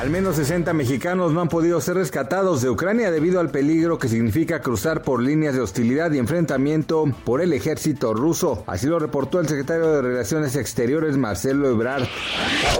Al menos 60 mexicanos no han podido ser rescatados de Ucrania debido al peligro que significa cruzar por líneas de hostilidad y enfrentamiento por el ejército ruso. Así lo reportó el secretario de Relaciones Exteriores Marcelo Ebrard.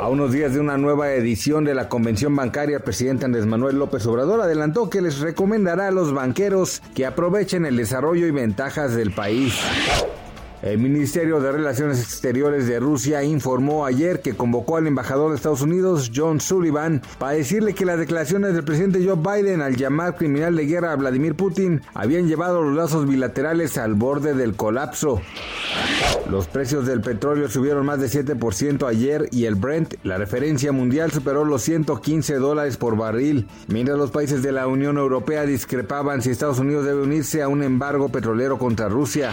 A unos días de una nueva edición de la convención bancaria, el presidente Andrés Manuel López Obrador adelantó que les recomendará a los banqueros que aprovechen el desarrollo y ventajas del país. El Ministerio de Relaciones Exteriores de Rusia informó ayer que convocó al embajador de Estados Unidos, John Sullivan, para decirle que las declaraciones del presidente Joe Biden al llamar criminal de guerra a Vladimir Putin habían llevado los lazos bilaterales al borde del colapso. Los precios del petróleo subieron más de 7% ayer y el Brent, la referencia mundial, superó los 115 dólares por barril, mientras los países de la Unión Europea discrepaban si Estados Unidos debe unirse a un embargo petrolero contra Rusia.